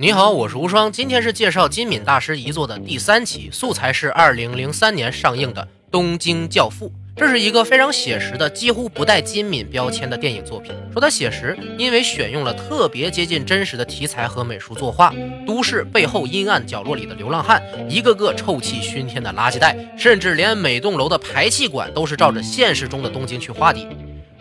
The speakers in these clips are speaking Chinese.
你好，我是无双，今天是介绍金敏大师遗作的第三期，素材是二零零三年上映的《东京教父》，这是一个非常写实的，几乎不带金敏标签的电影作品。说它写实，因为选用了特别接近真实的题材和美术作画，都市背后阴暗角落里的流浪汉，一个个臭气熏天的垃圾袋，甚至连每栋楼的排气管都是照着现实中的东京去画的。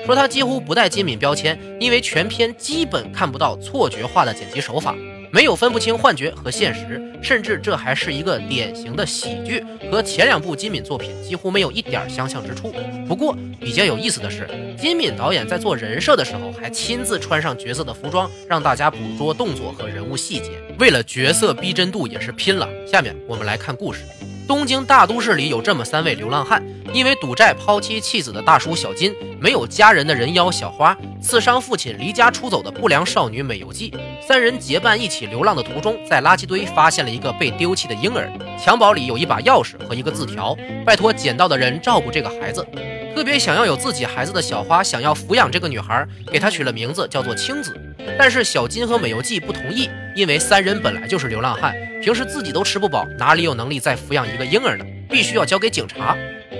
说它几乎不带金敏标签，因为全片基本看不到错觉化的剪辑手法。没有分不清幻觉和现实，甚至这还是一个典型的喜剧，和前两部金敏作品几乎没有一点相像之处。不过比较有意思的是，金敏导演在做人设的时候，还亲自穿上角色的服装，让大家捕捉动作和人物细节，为了角色逼真度也是拼了。下面我们来看故事。东京大都市里有这么三位流浪汉，因为赌债抛妻弃子的大叔小金，没有家人的人妖小花，刺伤父亲离家出走的不良少女美游纪，三人结伴一起流浪的途中，在垃圾堆发现了一个被丢弃的婴儿，襁褓里有一把钥匙和一个字条，拜托捡到的人照顾这个孩子。特别想要有自己孩子的小花想要抚养这个女孩，给她取了名字叫做青子。但是小金和美游纪不同意，因为三人本来就是流浪汉，平时自己都吃不饱，哪里有能力再抚养一个婴儿呢？必须要交给警察。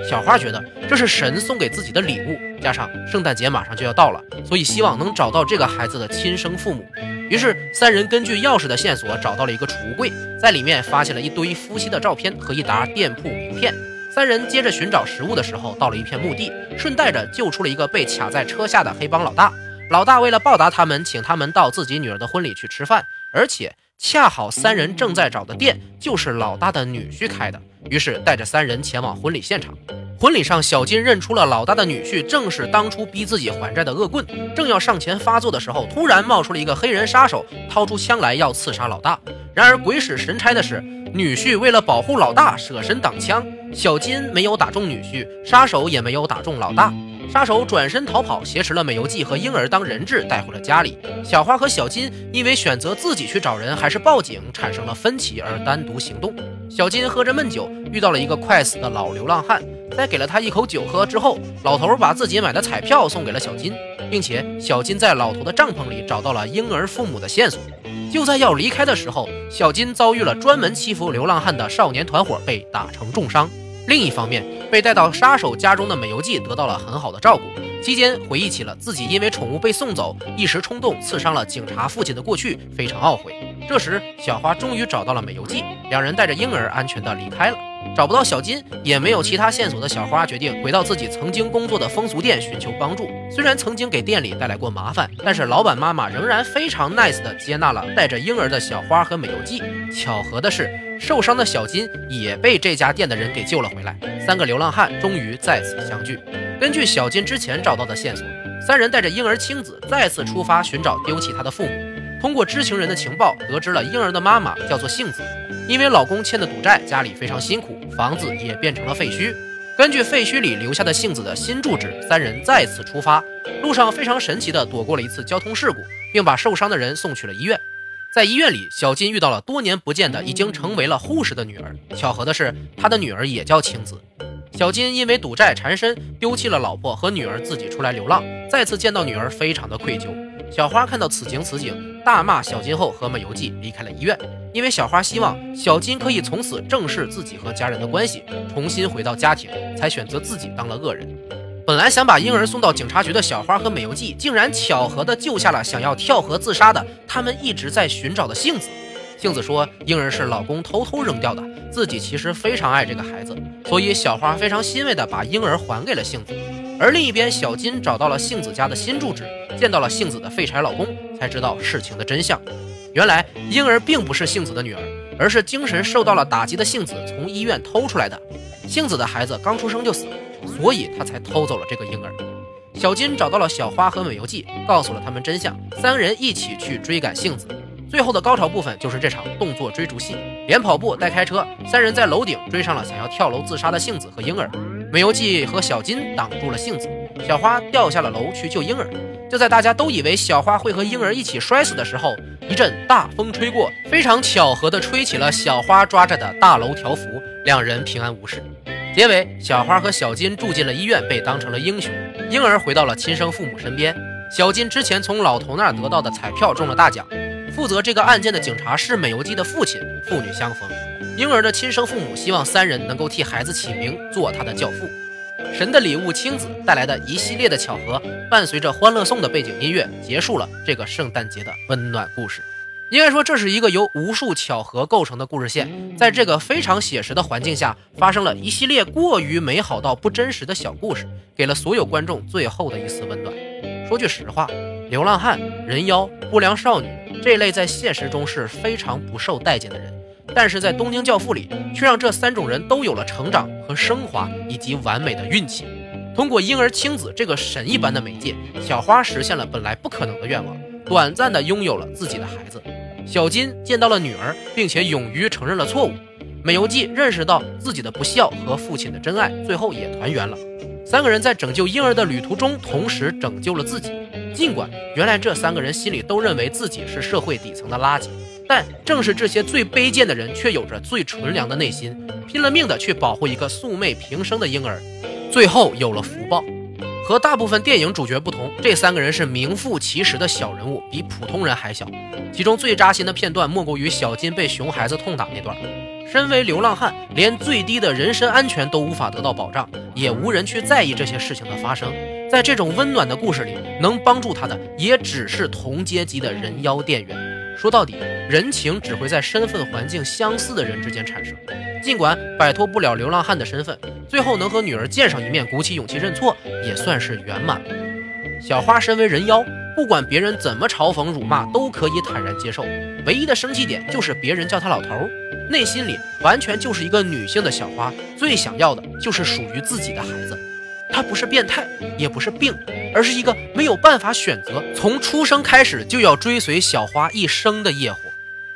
小花觉得这是神送给自己的礼物，加上圣诞节马上就要到了，所以希望能找到这个孩子的亲生父母。于是三人根据钥匙的线索找到了一个储物柜，在里面发现了一堆夫妻的照片和一沓店铺名片。三人接着寻找食物的时候，到了一片墓地，顺带着救出了一个被卡在车下的黑帮老大。老大为了报答他们，请他们到自己女儿的婚礼去吃饭，而且恰好三人正在找的店就是老大的女婿开的，于是带着三人前往婚礼现场。婚礼上，小金认出了老大的女婿正是当初逼自己还债的恶棍，正要上前发作的时候，突然冒出了一个黑人杀手，掏出枪来要刺杀老大。然而鬼使神差的是，女婿为了保护老大，舍身挡枪，小金没有打中女婿，杀手也没有打中老大。杀手转身逃跑，挟持了美游纪和婴儿当人质带回了家里。小花和小金因为选择自己去找人还是报警产生了分歧，而单独行动。小金喝着闷酒，遇到了一个快死的老流浪汉，在给了他一口酒喝之后，老头把自己买的彩票送给了小金，并且小金在老头的帐篷里找到了婴儿父母的线索。就在要离开的时候，小金遭遇了专门欺负流浪汉的少年团伙，被打成重伤。另一方面，被带到杀手家中的美游纪得到了很好的照顾，期间回忆起了自己因为宠物被送走，一时冲动刺伤了警察父亲的过去，非常懊悔。这时，小花终于找到了美游纪，两人带着婴儿安全的离开了。找不到小金，也没有其他线索的小花决定回到自己曾经工作的风俗店寻求帮助。虽然曾经给店里带来过麻烦，但是老板妈妈仍然非常 nice 的接纳了带着婴儿的小花和美游纪。巧合的是，受伤的小金也被这家店的人给救了回来。三个流浪汉终于再次相聚。根据小金之前找到的线索，三人带着婴儿青子再次出发寻找丢弃他的父母。通过知情人的情报，得知了婴儿的妈妈叫做杏子。因为老公欠的赌债，家里非常辛苦，房子也变成了废墟。根据废墟里留下的杏子的新住址，三人再次出发，路上非常神奇的躲过了一次交通事故，并把受伤的人送去了医院。在医院里，小金遇到了多年不见的已经成为了护士的女儿。巧合的是，他的女儿也叫青子。小金因为赌债缠身，丢弃了老婆和女儿，自己出来流浪。再次见到女儿，非常的愧疚。小花看到此情此景，大骂小金后，和美游纪离开了医院。因为小花希望小金可以从此正视自己和家人的关系，重新回到家庭，才选择自己当了恶人。本来想把婴儿送到警察局的小花和美游纪，竟然巧合的救下了想要跳河自杀的他们一直在寻找的杏子。杏子说，婴儿是老公偷偷扔掉的，自己其实非常爱这个孩子，所以小花非常欣慰的把婴儿还给了杏子。而另一边，小金找到了杏子家的新住址，见到了杏子的废柴老公，才知道事情的真相。原来婴儿并不是杏子的女儿，而是精神受到了打击的杏子从医院偷出来的。杏子的孩子刚出生就死了，所以他才偷走了这个婴儿。小金找到了小花和美游纪，告诉了他们真相。三人一起去追赶杏子。最后的高潮部分就是这场动作追逐戏，连跑步带开车，三人在楼顶追上了想要跳楼自杀的杏子和婴儿。美游纪和小金挡住了杏子，小花掉下了楼去救婴儿。就在大家都以为小花会和婴儿一起摔死的时候，一阵大风吹过，非常巧合的吹起了小花抓着的大楼条幅，两人平安无事。结尾，小花和小金住进了医院，被当成了英雄。婴儿回到了亲生父母身边。小金之前从老头那儿得到的彩票中了大奖，负责这个案件的警察是美由纪的父亲，父女相逢。婴儿的亲生父母希望三人能够替孩子起名，做他的教父。神的礼物亲子带来的一系列的巧合，伴随着《欢乐颂》的背景音乐，结束了这个圣诞节的温暖故事。应该说，这是一个由无数巧合构成的故事线。在这个非常写实的环境下，发生了一系列过于美好到不真实的小故事，给了所有观众最后的一丝温暖。说句实话，流浪汉、人妖、不良少女这类在现实中是非常不受待见的人。但是在《东京教父》里，却让这三种人都有了成长和升华，以及完美的运气。通过婴儿亲子这个神一般的媒介，小花实现了本来不可能的愿望，短暂的拥有了自己的孩子。小金见到了女儿，并且勇于承认了错误。美由纪认识到自己的不孝和父亲的真爱，最后也团圆了。三个人在拯救婴儿的旅途中，同时拯救了自己。尽管原来这三个人心里都认为自己是社会底层的垃圾。但正是这些最卑贱的人，却有着最纯良的内心，拼了命的去保护一个素昧平生的婴儿，最后有了福报。和大部分电影主角不同，这三个人是名副其实的小人物，比普通人还小。其中最扎心的片段，莫过于小金被熊孩子痛打那段。身为流浪汉，连最低的人身安全都无法得到保障，也无人去在意这些事情的发生。在这种温暖的故事里，能帮助他的，也只是同阶级的人妖店员。说到底，人情只会在身份环境相似的人之间产生。尽管摆脱不了流浪汉的身份，最后能和女儿见上一面，鼓起勇气认错，也算是圆满了。小花身为人妖，不管别人怎么嘲讽辱骂，都可以坦然接受。唯一的生气点就是别人叫她老头，内心里完全就是一个女性的小花，最想要的就是属于自己的孩子。她不是变态，也不是病，而是一个没有办法选择，从出生开始就要追随小花一生的业火。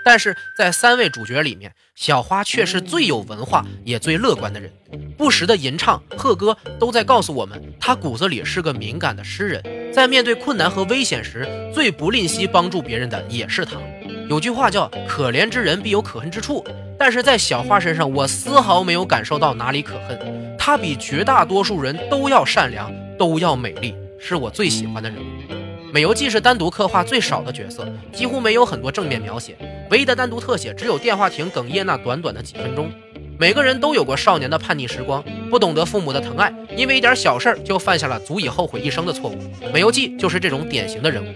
但是在三位主角里面，小花却是最有文化也最乐观的人，不时的吟唱、贺歌，都在告诉我们，她骨子里是个敏感的诗人。在面对困难和危险时，最不吝惜帮助别人的也是她。有句话叫“可怜之人必有可恨之处”，但是在小花身上，我丝毫没有感受到哪里可恨。她比绝大多数人都要善良，都要美丽，是我最喜欢的人物。美由纪是单独刻画最少的角色，几乎没有很多正面描写，唯一的单独特写只有电话亭哽咽那短短的几分钟。每个人都有过少年的叛逆时光，不懂得父母的疼爱，因为一点小事就犯下了足以后悔一生的错误。美由纪就是这种典型的人物。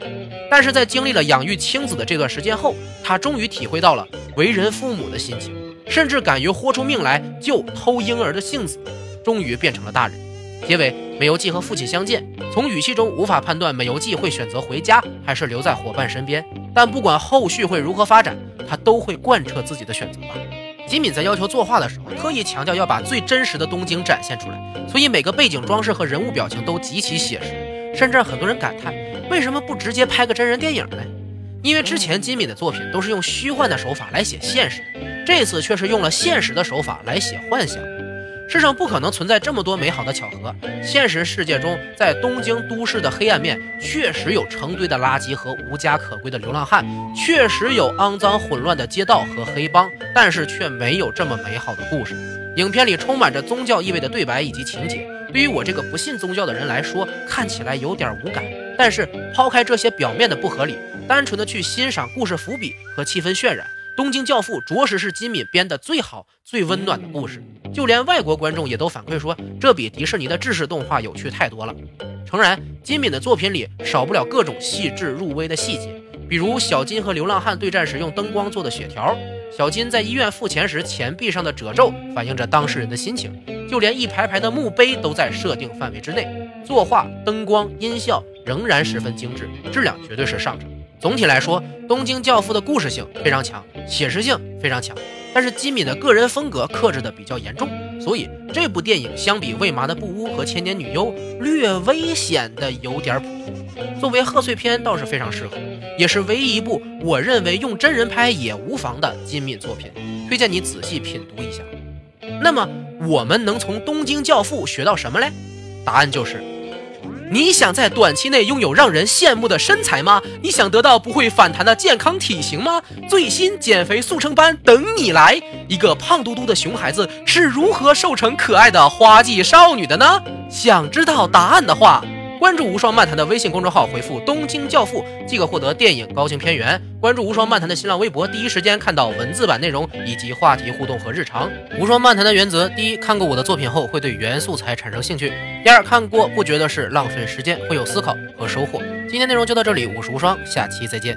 但是在经历了养育青子的这段时间后，他终于体会到了为人父母的心情，甚至敢于豁出命来救偷婴儿的杏子，终于变成了大人。结尾，美由纪和父亲相见，从语气中无法判断美由纪会选择回家还是留在伙伴身边，但不管后续会如何发展，他都会贯彻自己的选择吧。金敏在要求作画的时候，特意强调要把最真实的东京展现出来，所以每个背景装饰和人物表情都极其写实，甚至让很多人感叹。为什么不直接拍个真人电影呢？因为之前金敏的作品都是用虚幻的手法来写现实，这次却是用了现实的手法来写幻想。世上不可能存在这么多美好的巧合。现实世界中，在东京都市的黑暗面，确实有成堆的垃圾和无家可归的流浪汉，确实有肮脏混乱的街道和黑帮，但是却没有这么美好的故事。影片里充满着宗教意味的对白以及情节，对于我这个不信宗教的人来说，看起来有点无感。但是抛开这些表面的不合理，单纯的去欣赏故事伏笔和气氛渲染，《东京教父》着实是金敏编的最好、最温暖的故事。就连外国观众也都反馈说，这比迪士尼的制式动画有趣太多了。诚然，金敏的作品里少不了各种细致入微的细节，比如小金和流浪汉对战时用灯光做的血条，小金在医院付钱时钱币上的褶皱反映着当事人的心情，就连一排排的墓碑都在设定范围之内。作画、灯光、音效。仍然十分精致，质量绝对是上乘。总体来说，《东京教父》的故事性非常强，写实性非常强，但是金敏的个人风格克制的比较严重，所以这部电影相比《未麻的布屋》和《千年女优》略微显得有点普通。作为贺岁片倒是非常适合，也是唯一一部我认为用真人拍也无妨的金敏作品，推荐你仔细品读一下。那么我们能从《东京教父》学到什么嘞？答案就是。你想在短期内拥有让人羡慕的身材吗？你想得到不会反弹的健康体型吗？最新减肥速成班等你来！一个胖嘟嘟的熊孩子是如何瘦成可爱的花季少女的呢？想知道答案的话，关注无双漫谈的微信公众号，回复“东京教父”即可获得电影高清片源。关注无双漫谈的新浪微博，第一时间看到文字版内容以及话题互动和日常。无双漫谈的原则：第一，看过我的作品后会对原素材产生兴趣；第二，看过不觉得是浪费时间，会有思考和收获。今天内容就到这里，我是无双，下期再见。